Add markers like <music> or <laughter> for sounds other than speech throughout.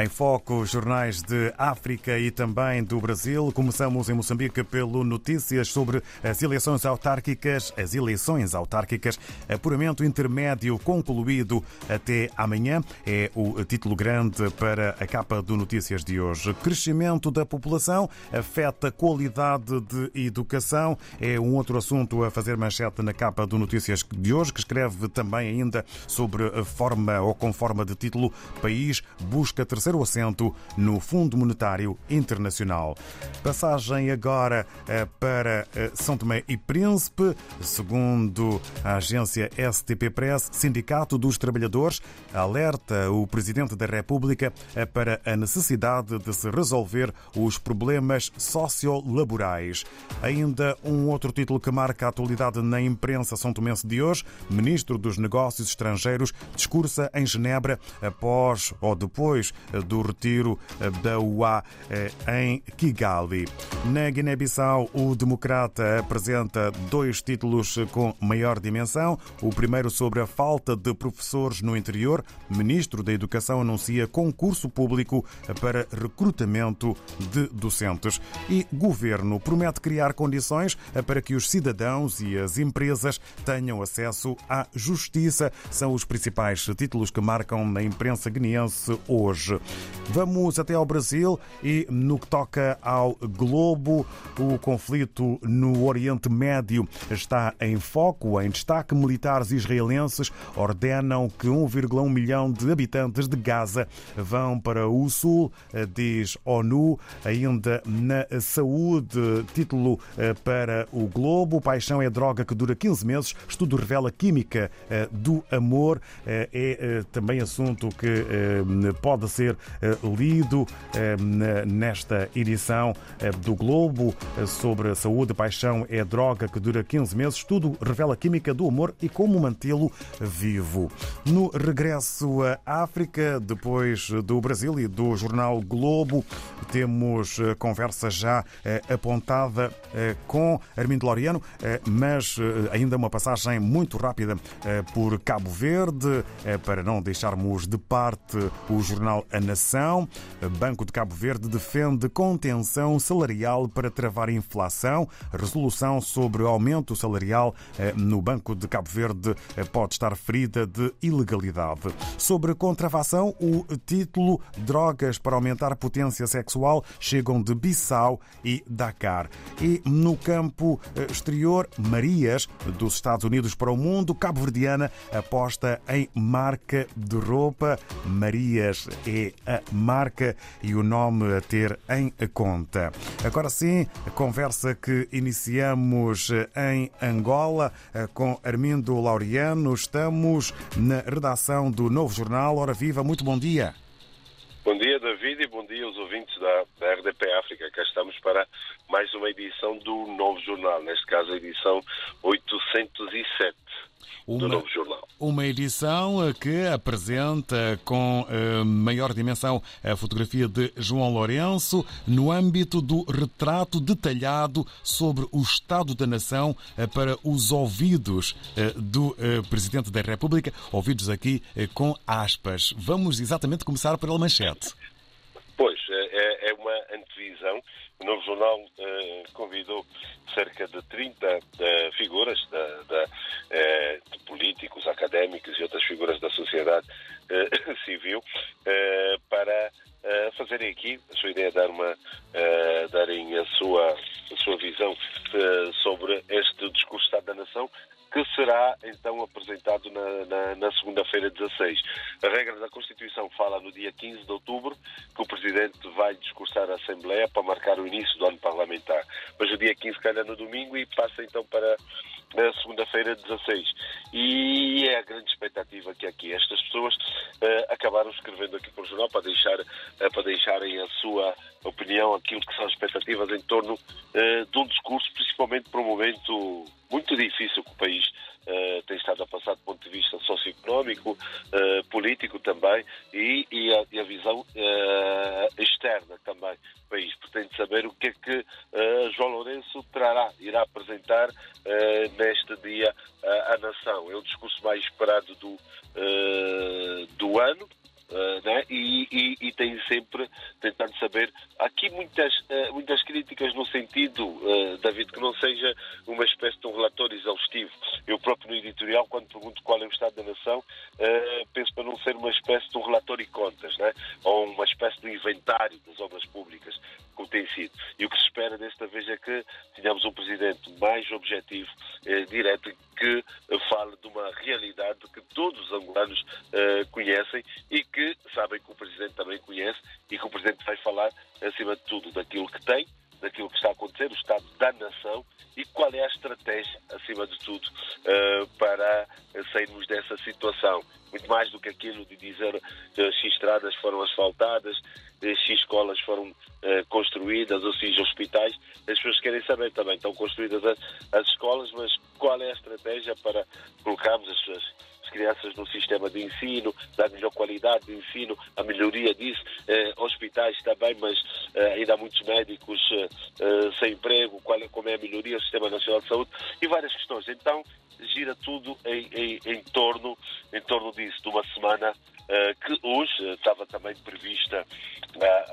Em foco, jornais de África e também do Brasil. Começamos em Moçambique pelo notícias sobre as eleições autárquicas. As eleições autárquicas, apuramento intermédio concluído até amanhã. É o título grande para a capa do Notícias de hoje. Crescimento da população afeta qualidade de educação. É um outro assunto a fazer manchete na capa do Notícias de hoje, que escreve também ainda sobre a forma ou com forma de título País busca terceiro terceiro assento no Fundo Monetário Internacional. Passagem agora eh, para eh, São Tomé e Príncipe, segundo a agência STP Press, Sindicato dos Trabalhadores alerta o Presidente da República eh, para a necessidade de se resolver os problemas sociolaborais. Ainda um outro título que marca a atualidade na imprensa são tomense de hoje, Ministro dos Negócios Estrangeiros discursa em Genebra após ou depois do retiro da UA eh, em Kigali. Na Guiné-Bissau, o Democrata apresenta dois títulos com maior dimensão. O primeiro sobre a falta de professores no interior. Ministro da Educação anuncia concurso público para recrutamento de docentes. E governo promete criar condições para que os cidadãos e as empresas tenham acesso à justiça. São os principais títulos que marcam na imprensa guineense hoje. Vamos até ao Brasil e no que toca ao globo, o conflito no Oriente Médio está em foco, em destaque. Militares israelenses ordenam que 1,1 milhão de habitantes de Gaza vão para o sul, diz ONU. Ainda na saúde, título eh, para o Globo: Paixão é droga que dura 15 meses. Estudo revela química eh, do amor. Eh, é também assunto que pode ser lido nesta edição do Globo sobre a saúde. Paixão é droga que dura 15 meses. Tudo revela a química do amor e como mantê-lo vivo. No regresso à África, depois do Brasil e do jornal Globo, temos conversa já apontada com Armindo Laureano, mas ainda uma passagem muito rápida por Cabo Verde, para não deixarmos de parte o jornal A Nação. Banco de Cabo Verde defende contenção salarial para travar a inflação. Resolução sobre aumento salarial eh, no Banco de Cabo Verde eh, pode estar ferida de ilegalidade. Sobre contrafação, o título Drogas para aumentar potência sexual chegam de Bissau e Dakar. E no campo eh, exterior, Marias, dos Estados Unidos para o mundo, cabo-verdiana aposta em marca de roupa. Marias é a marca e o nome a ter em conta. Agora sim, a conversa que iniciamos em Angola eh, com Armindo Laureano. Estamos na redação do Novo Jornal. Hora Viva, muito bom dia. Bom dia, David, e bom dia aos ouvintes da, da RDP África. Cá estamos para mais uma edição do Novo Jornal, neste caso a edição 807 uma, do Novo Jornal. Uma edição eh, que apresenta com uh, maior dimensão a fotografia de João Lourenço no âmbito do retrato detalhado sobre o Estado da Nação uh, para os ouvidos uh, do Presidente da República, ouvidos aqui com aspas. Vamos exatamente começar pela manchete. Pois, é, é uma antevisão. O Novo Jornal convidou cerca de 30 figuras da, da eh, de políticos, académicos e outras figuras da sociedade eh, <coughs> civil eh, para fazerem aqui, a sua ideia dar uma, darem a sua, a sua visão sobre este discurso Estado da Nação, que será então apresentado na, na, na segunda-feira 16. A regra da Constituição fala no dia 15 de outubro que o Presidente vai discursar a Assembleia para marcar o início do ano parlamentar. Mas o dia 15 calha no domingo e passa então para na segunda-feira 16. E é a grande expectativa que aqui estas pessoas uh, acabaram escrevendo aqui para o jornal para, deixar, uh, para deixarem a sua opinião, aquilo que são as expectativas em torno uh, de um discurso, principalmente para um momento muito difícil que o país uh, tem estado a passar do ponto de vista socioeconómico, uh, político também e, e, a, e a, visão uh, externa também do país. Pretende saber o que é que João Lourenço trará, irá apresentar neste dia à nação. É o discurso mais esperado do, do ano uh, né? e, e, e tem sempre tentando saber. Aqui muitas, uh, muitas críticas no sentido, uh, David, que não seja uma espécie de um relatório exaustivo. Eu próprio no editorial, quando pergunto qual é o estado da nação, penso para não ser uma espécie de um relatório e contas, né? ou uma espécie de inventário das obras públicas, como tem sido. E o que se espera desta vez é que tenhamos um presidente mais objetivo, direto, que fale de uma realidade que todos os angolanos conhecem e que sabem que o Presidente também conhece e que o Presidente vai falar, acima de tudo, daquilo que tem, daquilo que está a acontecer, o estado da nação e qual é a estratégia, acima de tudo, uh, para sairmos dessa situação. Muito mais do que aquilo de dizer que X estradas foram asfaltadas, X escolas foram construídas, ou seja, hospitais. As pessoas querem saber também, estão construídas as, as escolas, mas qual é a estratégia para colocarmos as suas crianças no sistema de ensino, da melhor qualidade de ensino, a melhoria disso, eh, hospitais também, mas eh, ainda há muitos médicos eh, eh, sem emprego, qual é, como é a melhoria do Sistema Nacional de Saúde e várias questões. Então, gira tudo em, em, em torno, em torno disso, de uma semana eh, que hoje estava também prevista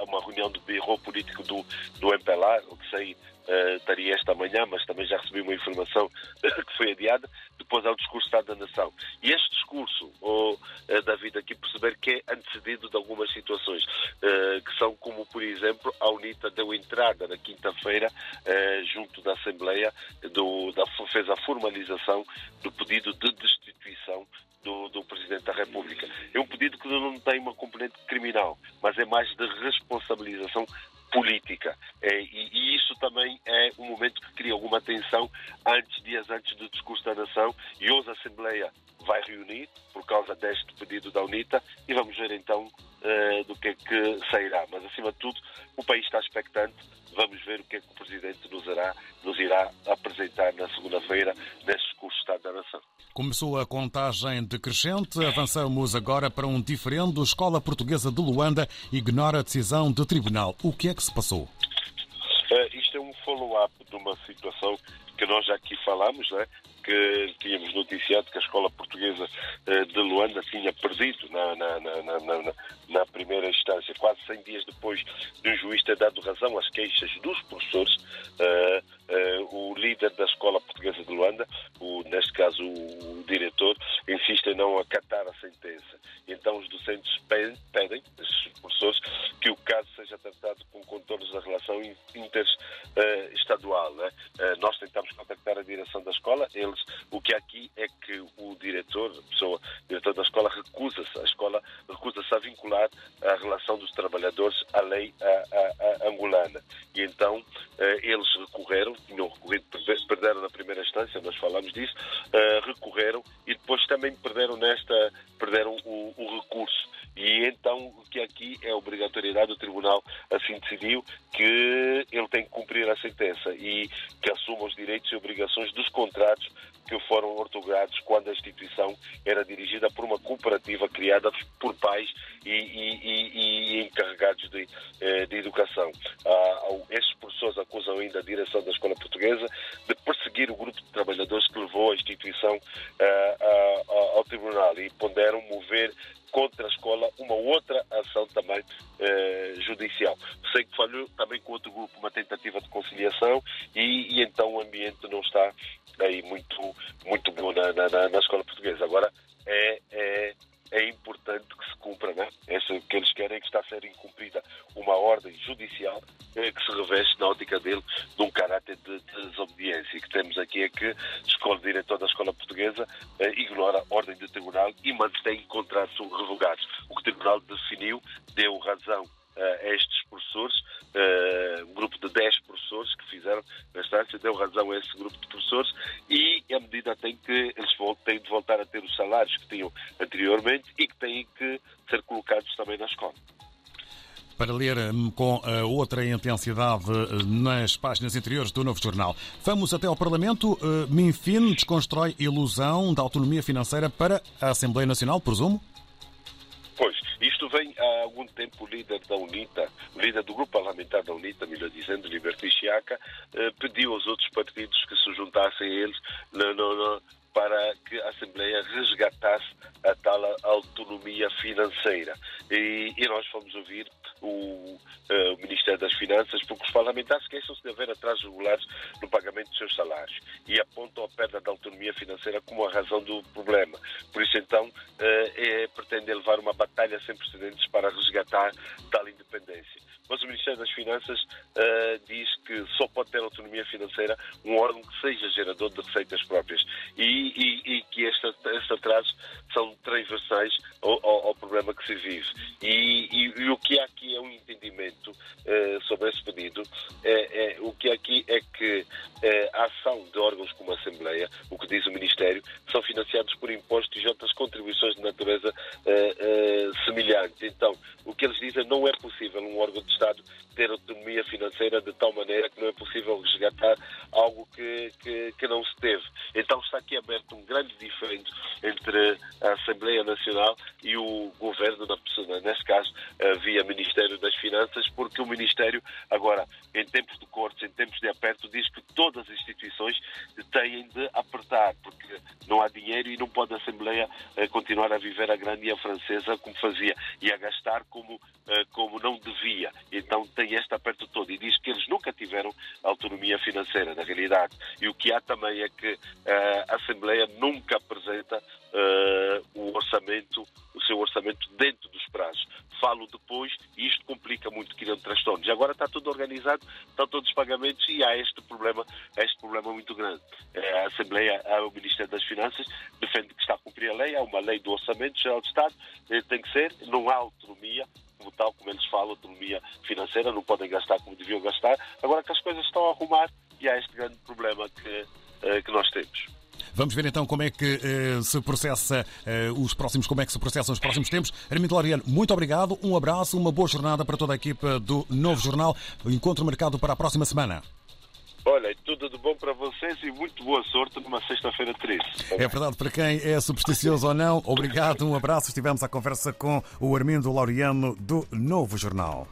uma reunião do Bureau Político do, do MPLA, que sei uh, estaria esta manhã, mas também já recebi uma informação <laughs> que foi adiada, depois ao discurso Estado da Nação. E este discurso, oh, uh, David, aqui perceber que é antecedido de algumas situações, que são como, por exemplo, a UNITA deu entrada na quinta-feira, junto da Assembleia, do, da, fez a formalização do pedido de destituição do, do, Presidente da República. É um pedido que não tem uma componente criminal, mas é mais de responsabilização política. É, e, também é um momento que cria alguma tensão antes, dias antes do discurso da nação, e hoje a Assembleia vai reunir por causa deste pedido da UNITA e vamos ver então uh, do que é que sairá. Mas acima de tudo, o país está expectante. Vamos ver o que é que o Presidente nos irá, nos irá apresentar na segunda-feira neste discurso de Estado da Nação. Começou a contagem decrescente. Avançamos agora para um diferendo. Escola Portuguesa de Luanda ignora a decisão do tribunal. O que é que se passou? Uh, isto é um follow-up de uma situação que nós já aqui falamos, né? que tínhamos noticiado que a escola portuguesa uh, de Luanda tinha perdido na, na, na, na, primeira instância, quase 100 dias depois de um juiz ter dado razão às queixas dos professores. Uh, o líder da escola portuguesa de Luanda, o, neste caso o, diretor, insiste em não acatar a sentença. Então os docentes pedem, os professores, que o caso seja tratado com contornos da relação interestadual. Então eles recorreram, tinham recorrido, perderam na primeira instância, nós falamos disso, cooperativa criada por pais e, e, e, e encarregados de, eh, de educação. Ah, estes professores acusam ainda a direção da escola portuguesa de perseguir o grupo de trabalhadores que levou a instituição ah, ah, ao tribunal e ponderam mover contra a escola uma outra ação também eh, judicial. Sei que falhou também com outro grupo uma tentativa de conciliação e, e então o ambiente não está aí muito, muito bom na, na, na escola portuguesa. Agora, é, é, é importante que se cumpra, né? Essa que eles querem que está a ser incumprida uma ordem judicial eh, que se reveste na ótica dele de um caráter de, de desobediência. E que temos aqui é que o diretor da escola portuguesa eh, ignora a ordem do tribunal e mantém contratos revogados. O que o tribunal definiu deu razão a estes professores, um grupo de 10 professores que fizeram a instância, deu razão a esse grupo de professores e a medida tem que eles têm de voltar a ter os salários que tinham anteriormente e que têm que ser colocados também na escola para ler hum, com outra intensidade hum, nas páginas interiores do Novo Jornal. Vamos até ao Parlamento. Minfin desconstrói ilusão da autonomia financeira para a Assembleia Nacional, presumo? Isto vem há algum tempo o líder da UNITA, o líder do grupo parlamentar da UNITA, melhor dizendo, Liberty Chiaca, pediu aos outros partidos que se juntassem a eles no, no, para que a Assembleia resgatasse a tal autonomia financeira. E, e nós fomos ouvir o, uh, o, Ministério das Finanças, porque os parlamentares esquecem-se de haver atrasos regulares no pagamento dos seus salários e apontam a perda da autonomia financeira como a razão do problema. Por isso, então, uh, é, pretende levar uma batalha sem precedentes para resgatar tal independência mas o Ministério das Finanças uh, diz que só pode ter autonomia financeira um órgão que seja gerador de receitas próprias vive. E, e, o que há aqui é um entendimento uh, sobre esse pedido. É, é, o que há aqui é que uh, a ação de órgãos como a Assembleia, o que diz o Ministério, são financiados por impostos e outras contribuições de natureza semelhante. Então, o que eles dizem não é possível um órgão de Estado ter autonomia financeira de tal maneira que não é possível resgatar algo que, que, que não se teve. Então está aqui aberto um grande diferente entre a Assembleia Nacional e o Governo, neste caso, via Ministério das Finanças, porque o Ministério, agora, em tempos de cortes, em tempos de aperto, diz que todas as instituições têm de apertar, porque não há dinheiro e não pode a Assembleia eh, continuar a viver a grande francesa como fazia e a gastar como, eh, como não devia. Então tem este aperto todo e diz que eles nunca tiveram autonomia financeira, na realidade. E o que há também é que eh, a Assembleia nunca apresenta o orçamento, o seu orçamento dentro dos prazos. Falo depois e isto complica muito, criando transtornos. Agora está tudo organizado, estão todos os pagamentos e há este problema, este problema muito grande. A Assembleia, o Ministério das Finanças, defende que está a cumprir a lei, há uma lei do Orçamento Geral do Estado, tem que ser, não há autonomia, como tal, como eles falam, autonomia financeira, não podem gastar como deviam gastar. Agora que as coisas estão a arrumar e há este grande problema que, eh, que nós temos. Vamos ver então como é que eh, se processa eh, os próximos, como é que se processam os próximos tempos. Armindo Loriano, muito obrigado, um abraço, uma boa jornada para toda a equipa do Novo Jornal. Encontro marcado para a próxima semana. Olha, tudo de bom para vocês e muito boa sorte numa sexta-feira triste. É verdade, para quem é supersticioso ou não, obrigado, um abraço. Estivemos à conversa com o Armindo Laureano do Novo Jornal.